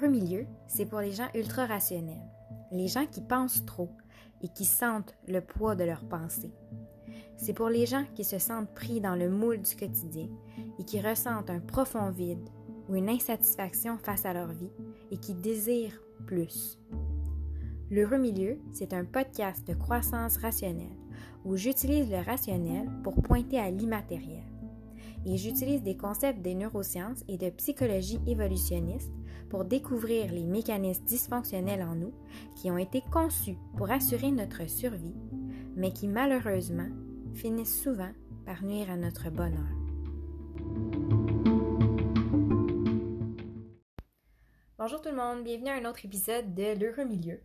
L'heureux milieu, c'est pour les gens ultra rationnels, les gens qui pensent trop et qui sentent le poids de leurs pensées. C'est pour les gens qui se sentent pris dans le moule du quotidien et qui ressentent un profond vide ou une insatisfaction face à leur vie et qui désirent plus. L'heureux milieu, c'est un podcast de croissance rationnelle où j'utilise le rationnel pour pointer à l'immatériel. Et j'utilise des concepts des neurosciences et de psychologie évolutionniste pour découvrir les mécanismes dysfonctionnels en nous qui ont été conçus pour assurer notre survie, mais qui malheureusement finissent souvent par nuire à notre bonheur. Bonjour tout le monde, bienvenue à un autre épisode de L'heureux milieu.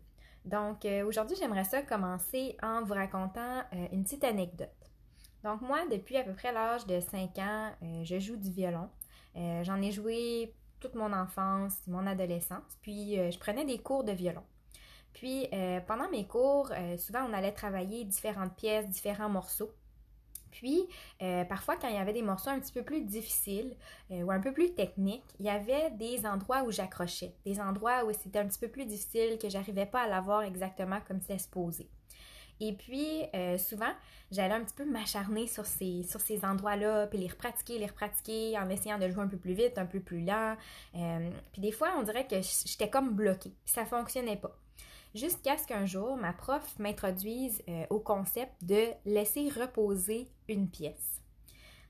Donc euh, aujourd'hui, j'aimerais ça commencer en vous racontant euh, une petite anecdote. Donc moi, depuis à peu près l'âge de 5 ans, euh, je joue du violon. J'en ai joué toute mon enfance, mon adolescence, puis je prenais des cours de violon. Puis pendant mes cours, souvent on allait travailler différentes pièces, différents morceaux. Puis, euh, parfois, quand il y avait des morceaux un petit peu plus difficiles euh, ou un peu plus techniques, il y avait des endroits où j'accrochais, des endroits où c'était un petit peu plus difficile, que j'arrivais pas à l'avoir exactement comme c'était supposé. Et puis, euh, souvent, j'allais un petit peu m'acharner sur ces, sur ces endroits-là, puis les repratiquer, les repratiquer, en essayant de jouer un peu plus vite, un peu plus lent. puis des fois, on dirait que j'étais comme bloquée, ça fonctionnait pas jusqu'à ce qu'un jour, ma prof m'introduise euh, au concept de laisser reposer une pièce.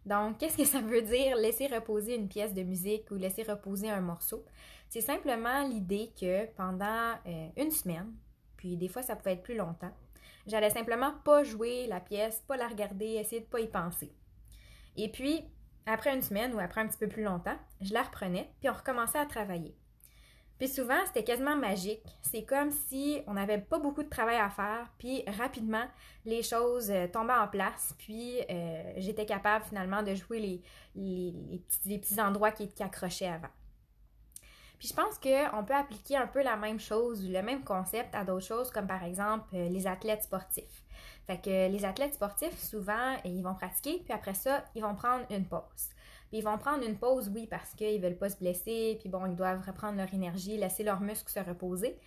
Donc, qu'est-ce que ça veut dire laisser reposer une pièce de musique ou laisser reposer un morceau? C'est simplement l'idée que pendant euh, une semaine, puis des fois ça pouvait être plus longtemps, j'allais simplement pas jouer la pièce, pas la regarder, essayer de pas y penser. Et puis, après une semaine ou après un petit peu plus longtemps, je la reprenais, puis on recommençait à travailler. Puis souvent, c'était quasiment magique. C'est comme si on n'avait pas beaucoup de travail à faire, puis rapidement, les choses euh, tombaient en place, puis euh, j'étais capable finalement de jouer les, petits, endroits qui, accrochaient avant. Puis je pense qu'on peut appliquer un peu la même chose ou le même concept à d'autres choses, comme par exemple euh, les athlètes sportifs. Fait que les athlètes sportifs, souvent, ils vont pratiquer, puis après ça, ils vont prendre une pause ils vont prendre une pause, oui, parce qu'ils veulent pas se blesser, puis bon, ils doivent reprendre leur énergie, laisser leurs muscles se reposer.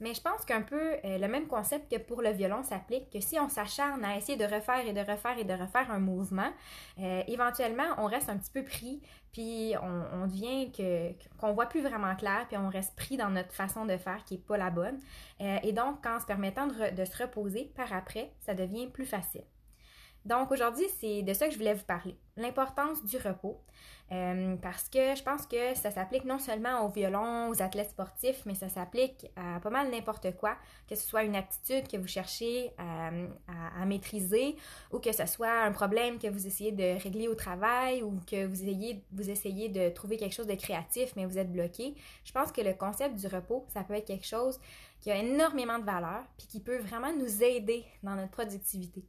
Mais je pense qu'un peu euh, le même concept que pour le violon s'applique, que si on s'acharne à essayer de refaire et de refaire et de refaire un mouvement, euh, éventuellement, on reste un petit peu pris, puis on, devient que, qu'on voit plus vraiment clair, puis on reste pris dans notre façon de faire qui est pas la bonne. Euh, et donc, en se permettant de se reposer par après, ça devient plus facile. Donc aujourd'hui, c'est de ça que je voulais vous parler, l'importance du repos. Euh, parce que je pense que ça s'applique non seulement au violon, aux athlètes sportifs, mais ça s'applique à pas mal n'importe quoi, que ce soit une aptitude que vous cherchez à, maîtriser ou que ce soit un problème que vous essayez de régler au travail ou que vous, ayez, vous essayez de trouver quelque chose de créatif, mais vous êtes bloqué. Je pense que le concept du repos, ça peut être quelque chose qui a énormément de valeur puis qui peut vraiment nous aider dans notre productivité.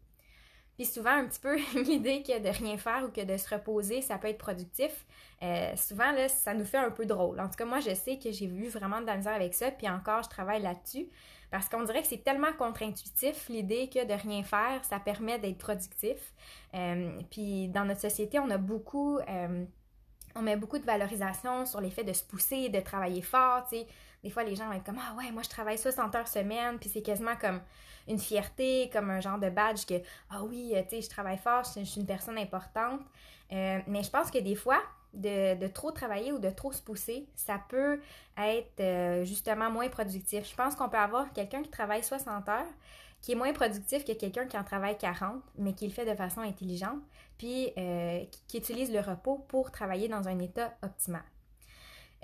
Puis souvent, un petit peu l'idée que de rien faire ou que de se reposer, ça peut être productif. Euh, souvent, là, ça nous fait un peu drôle. En tout cas, moi, je sais que j'ai vu vraiment de la misère avec ça, puis encore, je travaille là-dessus. Parce qu'on dirait que c'est tellement contre-intuitif, l'idée que de rien faire, ça permet d'être productif. Euh, puis dans notre société, on a beaucoup... Euh, on met beaucoup de valorisation sur l'effet de se pousser, de travailler fort. Des fois, les gens vont être comme Ah ouais, moi je travaille 60 heures semaine, puis c'est quasiment comme une fierté, comme un genre de badge que Ah oui, sais, je travaille fort, je, suis une personne importante. Euh, mais je pense que des fois, de, trop travailler ou de trop se pousser, ça peut être euh, justement moins productif. Je pense qu'on peut avoir quelqu'un qui travaille 60 heures, qui est moins productif que quelqu'un qui en travaille 40, mais qui le fait de façon intelligente, puis euh, qui utilise le repos pour travailler dans un état optimal.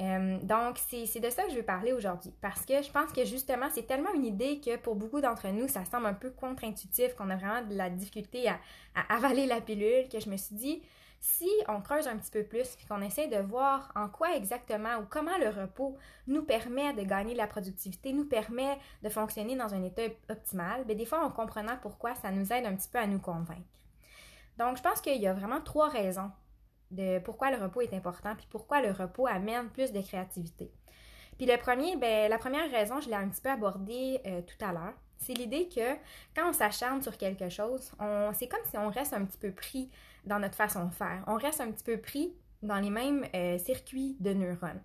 Euh, donc, c'est de ça que je veux parler aujourd'hui parce que je pense que justement, c'est tellement une idée que pour beaucoup d'entre nous, ça semble un peu contre-intuitif, qu'on a vraiment de la difficulté à, avaler la pilule, que je me suis dit, si on creuse un petit peu plus puis qu'on essaie de voir en quoi exactement ou comment le repos nous permet de gagner de la productivité, nous permet de fonctionner dans un état optimal, bien, des fois, en comprenant pourquoi, ça nous aide un petit peu à nous convaincre. Donc, je pense qu'il y a vraiment trois raisons de pourquoi le repos est important, puis pourquoi le repos amène plus de créativité. Puis le premier, ben, la première raison, je l'ai un petit peu abordée euh, tout à l'heure, c'est l'idée que quand on s'acharne sur quelque chose, c'est comme si on reste un petit peu pris dans notre façon de faire. On reste un petit peu pris dans les mêmes euh, circuits de neurones.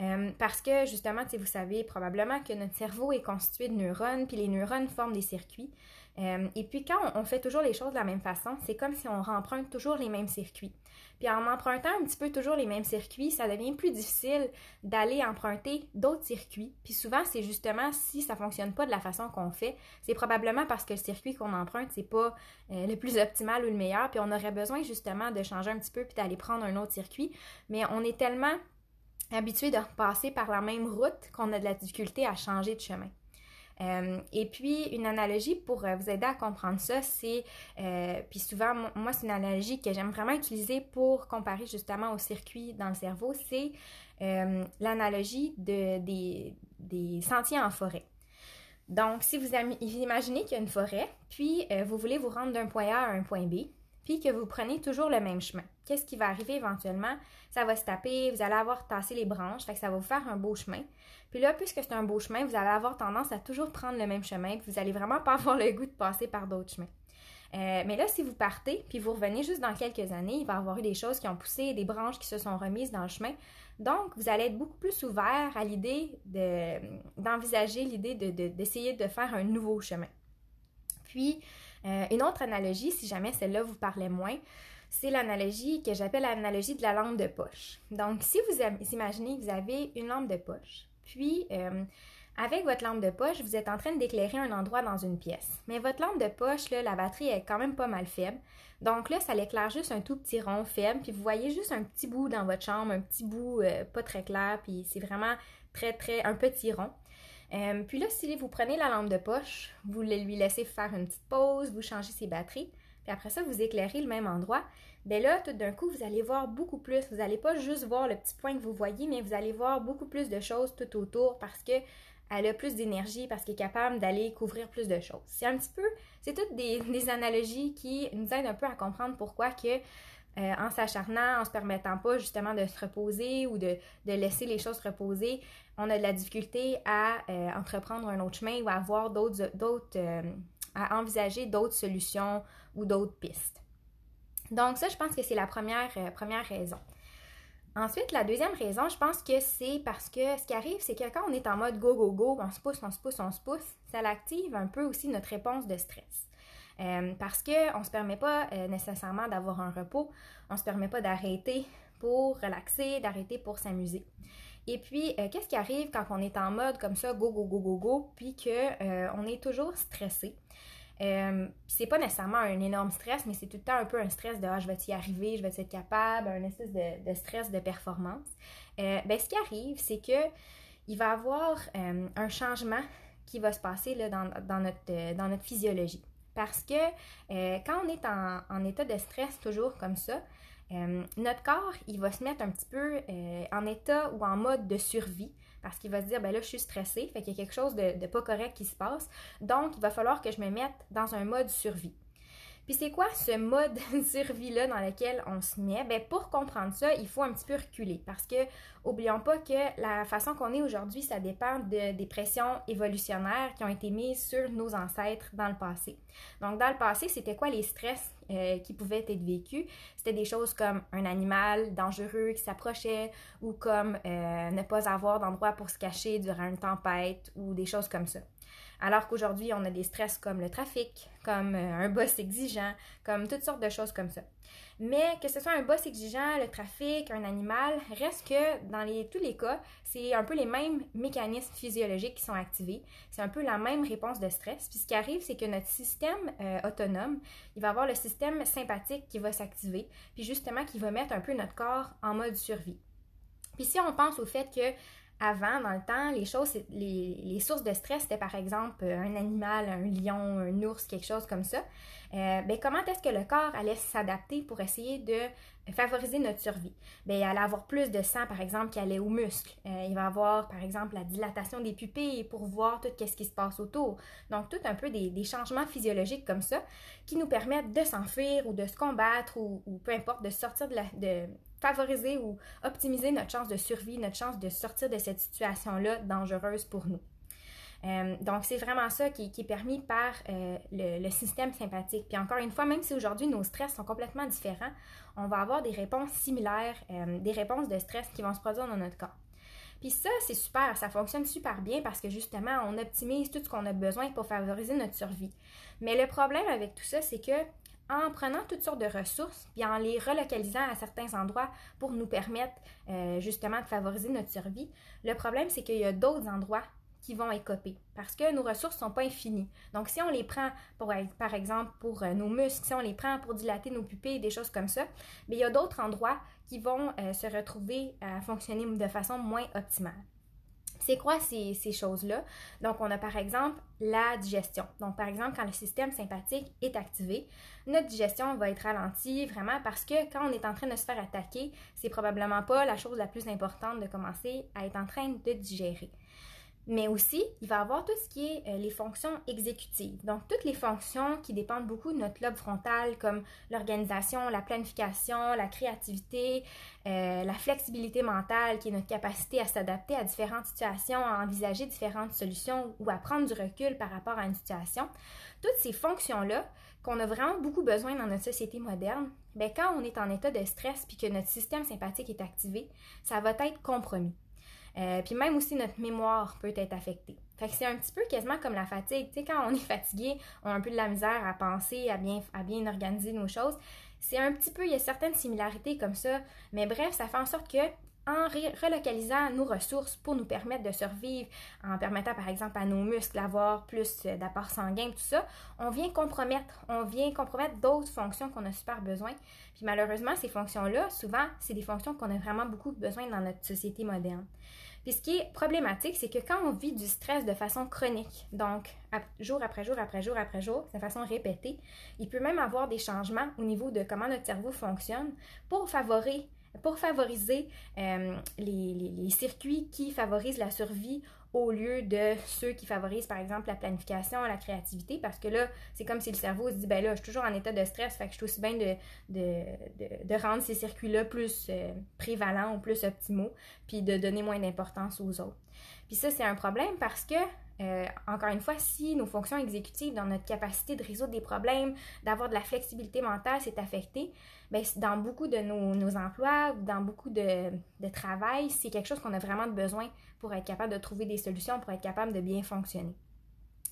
Euh, parce que justement, vous savez probablement que notre cerveau est constitué de neurones, puis les neurones forment des circuits. Euh, et puis quand on, fait toujours les choses de la même façon, c'est comme si on remprunte toujours les mêmes circuits. Puis en empruntant un petit peu toujours les mêmes circuits, ça devient plus difficile d'aller emprunter d'autres circuits. Puis souvent, c'est justement si ça fonctionne pas de la façon qu'on fait, c'est probablement parce que le circuit qu'on emprunte, c'est pas euh, le plus optimal ou le meilleur, puis on aurait besoin justement de changer un petit peu puis d'aller prendre un autre circuit. Mais on est tellement habitué de passer par la même route qu'on a de la difficulté à changer de chemin. Euh, et puis, une analogie pour euh, vous aider à comprendre ça, c'est, euh, puis souvent, moi, c'est une analogie que j'aime vraiment utiliser pour comparer justement au circuit dans le cerveau, c'est l'analogie de, des, des, sentiers en forêt. Donc, si vous imaginez qu'il y a une forêt, puis vous voulez vous rendre d'un point A à un point B, puis que vous prenez toujours le même chemin. Qu'est-ce qui va arriver éventuellement? Ça va se taper, vous allez avoir tassé les branches, fait que ça va vous faire un beau chemin. Puis là, puisque c'est un beau chemin, vous allez avoir tendance à toujours prendre le même chemin, puis vous allez vraiment pas avoir le goût de passer par d'autres chemins. Euh, mais là, si vous partez, puis vous revenez juste dans quelques années, il va y avoir eu des choses qui ont poussé, des branches qui se sont remises dans le chemin. Donc, vous allez être beaucoup plus ouvert à l'idée d'envisager l'idée d'essayer de, de, faire un nouveau chemin. Puis, euh, une autre analogie, si jamais celle-là vous parlait moins, c'est l'analogie que j'appelle l'analogie de la lampe de poche. Donc, si vous imaginez que vous avez une lampe de poche, puis euh, avec votre lampe de poche, vous êtes en train d'éclairer un endroit dans une pièce. Mais votre lampe de poche, la batterie est quand même pas mal faible. Donc là, ça l'éclaire juste un tout petit rond faible, puis vous voyez juste un petit bout dans votre chambre, un petit bout euh, pas très clair, puis c'est vraiment très, très, un petit rond. Euh, puis là, si vous prenez la lampe de poche, vous lui laissez faire une petite pause, vous changez ses batteries, puis après ça, vous éclairez le même endroit, bien là, tout d'un coup, vous allez voir beaucoup plus. Vous n'allez pas juste voir le petit point que vous voyez, mais vous allez voir beaucoup plus de choses tout autour parce que elle a plus d'énergie, parce qu'elle est capable d'aller couvrir plus de choses. C'est un petit peu, c'est toutes des, des, analogies qui nous aident un peu à comprendre pourquoi que euh, en s'acharnant, en se permettant pas justement de se reposer ou de, laisser les choses reposer, on a de la difficulté à euh, entreprendre un autre chemin ou à avoir d'autres, euh, à envisager d'autres solutions ou d'autres pistes. Donc ça, je pense que c'est la première, première raison. Ensuite, la deuxième raison, je pense que c'est parce que ce qui arrive, c'est que quand on est en mode go, go, go, on se pousse, on se pousse, on se pousse, ça active un peu aussi notre réponse de stress. Euh, parce qu'on ne se permet pas euh, nécessairement d'avoir un repos, on ne se permet pas d'arrêter pour relaxer, d'arrêter pour s'amuser. Et puis, euh, qu'est-ce qui arrive quand on est en mode comme ça, go, go, go, go, go, puis qu'on est toujours stressé? c'est pas nécessairement un énorme stress, mais c'est tout le temps un peu un stress de ah, je vais y arriver, je vais être capable, un espèce de, stress de performance. ben, ce qui arrive, c'est que il va y avoir un changement qui va se passer là, dans, notre, dans notre physiologie. Parce que euh, quand on est en, état de stress toujours comme ça, euh, notre corps, il va se mettre un petit peu euh, en état ou en mode de survie parce qu'il va se dire, ben là, je suis stressé, fait qu'il y a quelque chose de pas correct qui se passe. Donc, il va falloir que je me mette dans un mode survie. Puis c'est quoi ce mode survie-là dans lequel on se met? Ben pour comprendre ça, il faut un petit peu reculer parce que oublions pas que la façon qu'on est aujourd'hui, ça dépend de, des pressions évolutionnaires qui ont été mises sur nos ancêtres dans le passé. Donc dans le passé, c'était quoi les stress euh, qui pouvaient être vécus? C'était des choses comme un animal dangereux qui s'approchait ou comme euh, ne pas avoir d'endroit pour se cacher durant une tempête ou des choses comme ça. Alors qu'aujourd'hui, on a des stress comme le trafic, comme euh, un boss exigeant, comme toutes sortes de choses comme ça. Mais que ce soit un boss exigeant, le trafic, un animal, reste que dans tous les cas, c'est un peu les mêmes mécanismes physiologiques qui sont activés. C'est un peu la même réponse de stress. Puis ce qui arrive, c'est que notre système euh, autonome, il va avoir le système sympathique qui va s'activer, puis justement qui va mettre un peu notre corps en mode survie. Puis si on pense au fait que avant, dans le temps, les choses, les, sources de stress, c'était par exemple euh, un animal, un lion, un ours, quelque chose comme ça. Euh, ben, comment est-ce que le corps allait s'adapter pour essayer de favoriser notre survie? Ben, il allait avoir plus de sang, par exemple, qui allait aux muscles. Euh, il va avoir, par exemple, la dilatation des pupilles pour voir tout ce qui se passe autour. Donc, tout un peu des, changements physiologiques comme ça qui nous permettent de s'enfuir ou de se combattre ou, peu importe, de sortir de la, de, favoriser ou optimiser notre chance de survie, notre chance de sortir de cette situation-là dangereuse pour nous. Euh, donc, c'est vraiment ça qui, est permis par euh, le, système sympathique. Puis encore une fois, même si aujourd'hui nos stress sont complètement différents, on va avoir des réponses similaires, euh, des réponses de stress qui vont se produire dans notre corps. Puis ça, c'est super, ça fonctionne super bien parce que justement, on optimise tout ce qu'on a besoin pour favoriser notre survie. Mais le problème avec tout ça, c'est que en prenant toutes sortes de ressources, puis en les relocalisant à certains endroits pour nous permettre euh, justement de favoriser notre survie, le problème, c'est qu'il y a d'autres endroits qui vont écoper parce que nos ressources ne sont pas infinies. Donc, si on les prend, pour, par exemple, pour euh, nos muscles, si on les prend pour dilater nos pupilles, des choses comme ça, mais il y a d'autres endroits qui vont euh, se retrouver à fonctionner de façon moins optimale. C'est quoi ces, choses-là? Donc, on a par exemple la digestion. Donc, par exemple, quand le système sympathique est activé, notre digestion va être ralentie vraiment parce que quand on est en train de se faire attaquer, c'est probablement pas la chose la plus importante de commencer à être en train de digérer. Mais aussi, il va avoir tout ce qui est euh, les fonctions exécutives. Donc, toutes les fonctions qui dépendent beaucoup de notre lobe frontal, comme l'organisation, la planification, la créativité, euh, la flexibilité mentale, qui est notre capacité à s'adapter à différentes situations, à envisager différentes solutions ou à prendre du recul par rapport à une situation. Toutes ces fonctions-là, qu'on a vraiment beaucoup besoin dans notre société moderne, bien, quand on est en état de stress puis que notre système sympathique est activé, ça va être compromis. Euh, puis même aussi notre mémoire peut être affectée. Fait que c'est un petit peu quasiment comme la fatigue. Tu sais, quand on est fatigué, on a un peu de la misère à penser, à bien, à bien organiser nos choses. C'est un petit peu, il y a certaines similarités comme ça. Mais bref, ça fait en sorte que en relocalisant nos ressources pour nous permettre de survivre, en permettant par exemple à nos muscles d'avoir plus d'apport sanguin, tout ça, on vient compromettre, on vient compromettre d'autres fonctions qu'on a super besoin. Puis malheureusement, ces fonctions-là, souvent, c'est des fonctions qu'on a vraiment beaucoup besoin dans notre société moderne. Puis ce qui est problématique, c'est que quand on vit du stress de façon chronique, donc jour après jour après jour après jour, de façon répétée, il peut même avoir des changements au niveau de comment notre cerveau fonctionne pour favoriser pour favoriser euh, les, circuits qui favorisent la survie au lieu de ceux qui favorisent, par exemple, la planification, la créativité, parce que là, c'est comme si le cerveau se dit, ben là, je suis toujours en état de stress, fait que je suis aussi bien de, de, rendre ces circuits-là plus euh, prévalents ou plus optimaux, puis de donner moins d'importance aux autres. Puis ça, c'est un problème parce que euh, encore une fois, si nos fonctions exécutives, dans notre capacité de résoudre des problèmes, d'avoir de la flexibilité mentale, c'est affecté, bien, dans beaucoup de nos, emplois, dans beaucoup de, de travail, c'est quelque chose qu'on a vraiment besoin pour être capable de trouver des solutions, pour être capable de bien fonctionner.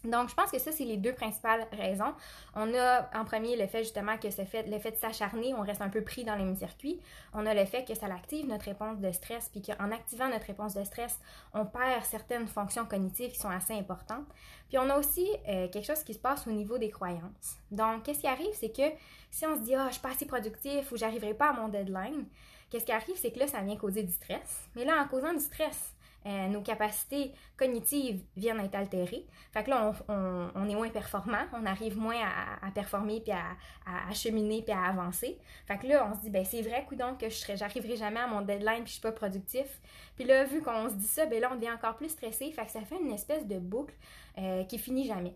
Donc, je pense que ça, c'est les deux principales raisons. On a en premier le fait justement que le fait de s'acharner, on reste un peu pris dans les circuits. On a le fait que ça active notre réponse de stress, puis qu'en activant notre réponse de stress, on perd certaines fonctions cognitives qui sont assez importantes. Puis on a aussi euh, quelque chose qui se passe au niveau des croyances. Donc, qu'est-ce qui arrive, c'est que si on se dit, ah, oh, je suis pas assez productif ou j'arriverai pas à mon deadline, qu'est-ce qui arrive, c'est que là, ça vient causer du stress. Mais là, en causant du stress, euh, nos capacités cognitives viennent être altérées. Fait que là, on, est moins performant, on arrive moins à, performer, puis à, cheminer, puis à avancer. Fait que là, on se dit, ben c'est vrai, donc que je j'arriverai jamais à mon deadline, puis je suis pas productif. Puis là, vu qu'on se dit ça, ben là, on devient encore plus stressé. Fait que ça fait une espèce de boucle euh, qui finit jamais.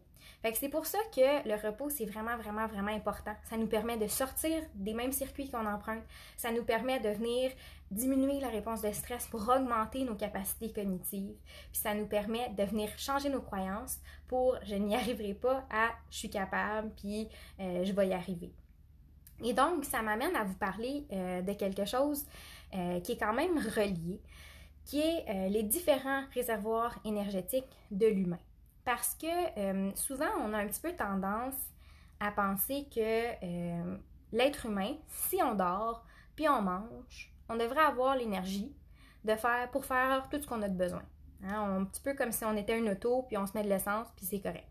C'est pour ça que le repos, c'est vraiment, vraiment, vraiment important. Ça nous permet de sortir des mêmes circuits qu'on emprunte. Ça nous permet de venir diminuer la réponse de stress pour augmenter nos capacités cognitives. Puis ça nous permet de venir changer nos croyances pour je n'y arriverai pas à je suis capable, puis euh, je vais y arriver. Et donc, ça m'amène à vous parler euh, de quelque chose euh, qui est quand même relié, qui est les différents réservoirs énergétiques de l'humain. Parce que souvent, on a un petit peu tendance à penser que l'être humain, si on dort, puis on mange, on devrait avoir l'énergie de faire pour faire tout ce qu'on a de besoin. Hein, un petit peu comme si on était une auto, puis on se met de l'essence, puis c'est correct.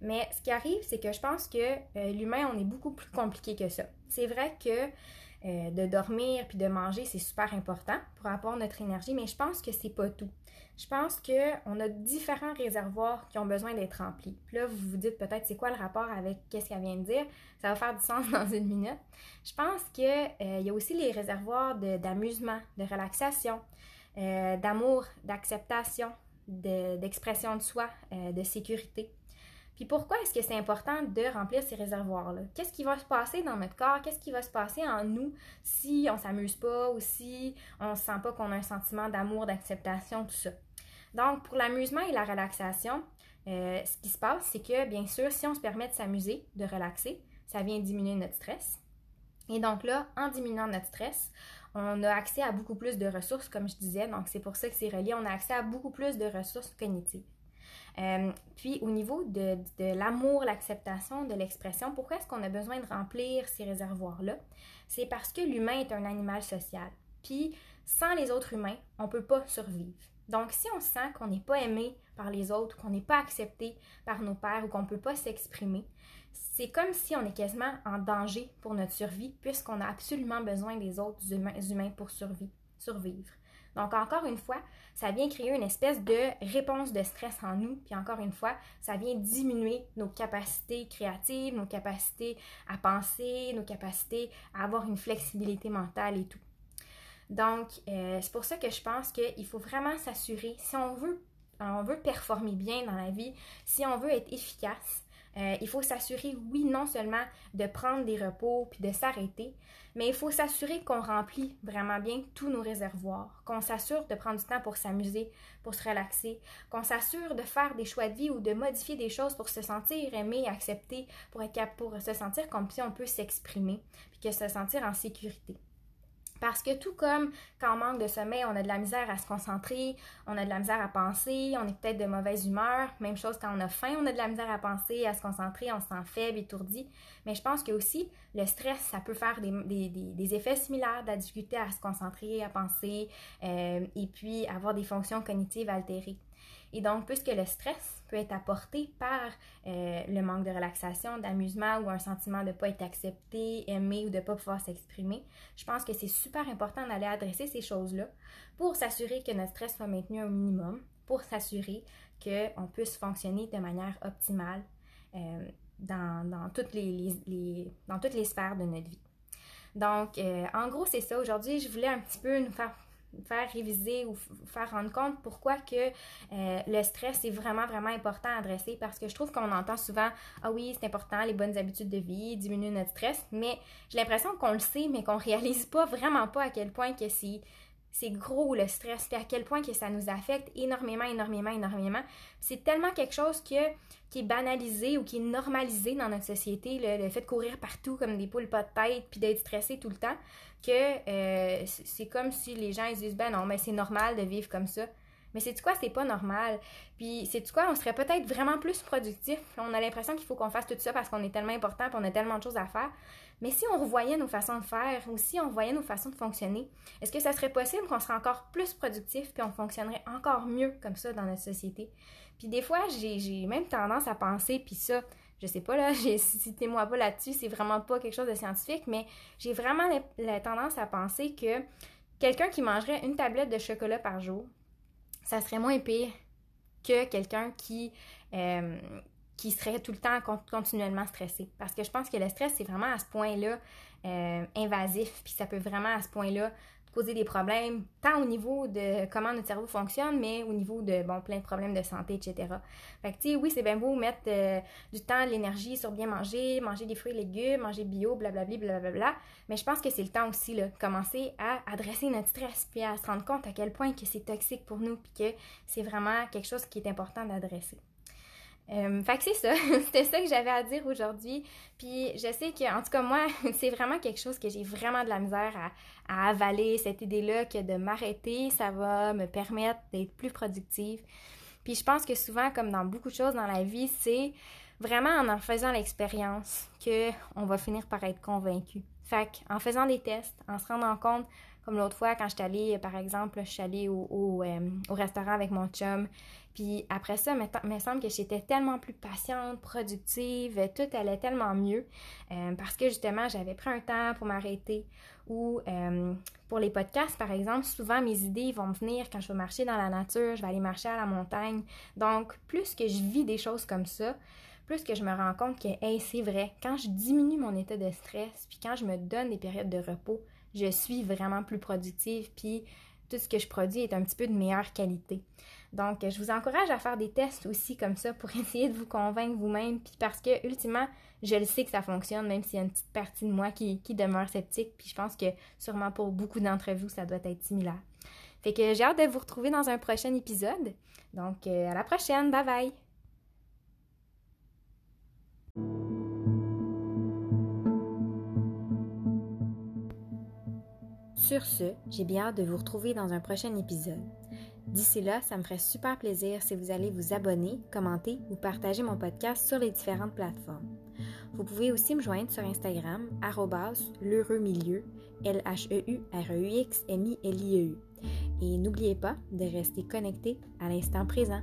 Mais ce qui arrive, c'est que je pense que euh, l'humain, on est beaucoup plus compliqué que ça. C'est vrai que euh, de dormir puis de manger, c'est super important pour avoir notre énergie, mais je pense que c'est pas tout je pense qu'on a différents réservoirs qui ont besoin d'être remplis. Puis là, vous vous dites peut-être c'est quoi le rapport avec qu'est-ce qu'elle vient de dire? Ça va faire du sens dans une minute. Je pense qu'il euh, y a aussi les réservoirs d'amusement, de, relaxation, euh, d'amour, d'acceptation, d'expression de, soi, euh, de sécurité. Puis pourquoi est-ce que c'est important de remplir ces réservoirs-là? Qu'est-ce qui va se passer dans notre corps? Qu'est-ce qui va se passer en nous si on s'amuse pas ou si on sent pas qu'on a un sentiment d'amour, d'acceptation, tout ça? Donc, pour l'amusement et la relaxation, euh, ce qui se passe, c'est que, bien sûr, si on se permet de s'amuser, de relaxer, ça vient diminuer notre stress. Et donc là, en diminuant notre stress, on a accès à beaucoup plus de ressources, comme je disais, donc c'est pour ça que c'est relié, on a accès à beaucoup plus de ressources cognitives. Euh, puis au niveau de, l'amour, l'acceptation, de l'expression, pourquoi est-ce qu'on a besoin de remplir ces réservoirs-là? C'est parce que l'humain est un animal social. Puis sans les autres humains, on ne peut pas survivre. Donc si on sent qu'on n'est pas aimé par les autres, qu'on n'est pas accepté par nos pères ou qu'on ne peut pas s'exprimer, c'est comme si on est quasiment en danger pour notre survie puisqu'on a absolument besoin des autres humains, pour survivre. Donc, encore une fois, ça vient créer une espèce de réponse de stress en nous. Puis encore une fois, ça vient diminuer nos capacités créatives, nos capacités à penser, nos capacités à avoir une flexibilité mentale et tout. Donc, euh, c'est pour ça que je pense qu'il faut vraiment s'assurer, si on veut, on veut performer bien dans la vie, si on veut être efficace, euh, il faut s'assurer, oui, non seulement de prendre des repos puis de s'arrêter, mais il faut s'assurer qu'on remplit vraiment bien tous nos réservoirs, qu'on s'assure de prendre du temps pour s'amuser, pour se relaxer, qu'on s'assure de faire des choix de vie ou de modifier des choses pour se sentir aimé, accepté, pour, être, pour se sentir comme si on peut s'exprimer, puis que se sentir en sécurité. Parce que tout comme quand on manque de sommeil, on a de la misère à se concentrer, on a de la misère à penser, on est peut-être de mauvaise humeur. Même chose quand on a faim, on a de la misère à penser, à se concentrer, on se sent faible, étourdi. Mais je pense que aussi, le stress, ça peut faire des, effets similaires, de la difficulté à se concentrer, à penser, euh, et puis avoir des fonctions cognitives altérées. Et donc, puisque le stress peut être apporté par euh, le manque de relaxation, d'amusement ou un sentiment de ne pas être accepté, aimé ou de ne pas pouvoir s'exprimer, je pense que c'est super important d'aller adresser ces choses-là pour s'assurer que notre stress soit maintenu au minimum, pour s'assurer qu'on puisse fonctionner de manière optimale euh, dans, toutes les, dans toutes les sphères de notre vie. Donc, euh, en gros, c'est ça. Aujourd'hui, je voulais un petit peu nous faire faire réviser ou faire rendre compte pourquoi que euh, le stress est vraiment, vraiment important à adresser parce que je trouve qu'on entend souvent Ah oui, c'est important, les bonnes habitudes de vie, diminuer notre stress, mais j'ai l'impression qu'on le sait, mais qu'on réalise pas vraiment pas à quel point que c'est c'est gros le stress, puis à quel point que ça nous affecte énormément, énormément, énormément. C'est tellement quelque chose qui est banalisé ou qui est normalisé dans notre société, le, fait de courir partout comme des poules pas de tête, puis d'être stressé tout le temps, que euh, c'est comme si les gens ils disent ben non, mais c'est normal de vivre comme ça. Mais c'est quoi, c'est pas normal? Puis c'est quoi, on serait peut-être vraiment plus productif? On a l'impression qu'il faut qu'on fasse tout ça parce qu'on est tellement important, et on a tellement de choses à faire. Mais si on revoyait nos façons de faire ou si on voyait nos façons de fonctionner, est-ce que ça serait possible qu'on serait encore plus productif puis on fonctionnerait encore mieux comme ça dans notre société? Puis des fois, j'ai même tendance à penser, puis ça, je sais pas là, citez-moi pas là-dessus, c'est vraiment pas quelque chose de scientifique, mais j'ai vraiment la, tendance à penser que quelqu'un qui mangerait une tablette de chocolat par jour, ça serait moins pire que quelqu'un qui, euh, serait tout le temps continuellement stressé. Parce que je pense que le stress, c'est vraiment à ce point-là euh, invasif, puis ça peut vraiment à ce point-là causer des problèmes, tant au niveau de comment notre cerveau fonctionne, mais au niveau de, bon, plein de problèmes de santé, etc. Fait que, tu sais, oui, c'est bien beau mettre euh, du temps, de l'énergie sur bien manger, manger des fruits et légumes, manger bio, blablabla, blablabla, mais je pense que c'est le temps aussi, là, de commencer à adresser notre stress, puis à se rendre compte à quel point que c'est toxique pour nous, puis que c'est vraiment quelque chose qui est important d'adresser. Euh, que c'est ça, c'était ça que j'avais à dire aujourd'hui. Puis je sais que, en tout cas, moi, c'est vraiment quelque chose que j'ai vraiment de la misère à, avaler, cette idée-là que de m'arrêter, ça va me permettre d'être plus productive. Puis je pense que souvent, comme dans beaucoup de choses dans la vie, c'est vraiment en en faisant l'expérience qu'on va finir par être convaincu. Fait en faisant des tests, en se rendant compte comme l'autre fois, quand je suis allée, par exemple, je suis allée au, euh, au, restaurant avec mon chum. Puis après ça, il me semble que j'étais tellement plus patiente, productive, tout allait tellement mieux. Euh, parce que justement, j'avais pris un temps pour m'arrêter. Ou euh, pour les podcasts, par exemple, souvent mes idées vont me venir quand je vais marcher dans la nature, je vais aller marcher à la montagne. Donc, plus que je vis des choses comme ça, plus que je me rends compte que, c'est vrai, quand je diminue mon état de stress, puis quand je me donne des périodes de repos, je suis vraiment plus productive, puis tout ce que je produis est un petit peu de meilleure qualité. Donc, je vous encourage à faire des tests aussi comme ça pour essayer de vous convaincre vous-même, puis parce que, ultimement, je le sais que ça fonctionne, même s'il y a une petite partie de moi qui, demeure sceptique, puis je pense que sûrement pour beaucoup d'entre vous, ça doit être similaire. Fait que j'ai hâte de vous retrouver dans un prochain épisode. Donc, euh, à la prochaine. Bye bye! Sur ce, j'ai bien hâte de vous retrouver dans un prochain épisode. D'ici là, ça me ferait super plaisir si vous allez vous abonner, commenter ou partager mon podcast sur les différentes plateformes. Vous pouvez aussi me joindre sur Instagram, l'heureux milieu, L-H-E-U-R-E-U-X-M-I-L-I-E-U. Et n'oubliez pas de rester connecté à l'instant présent.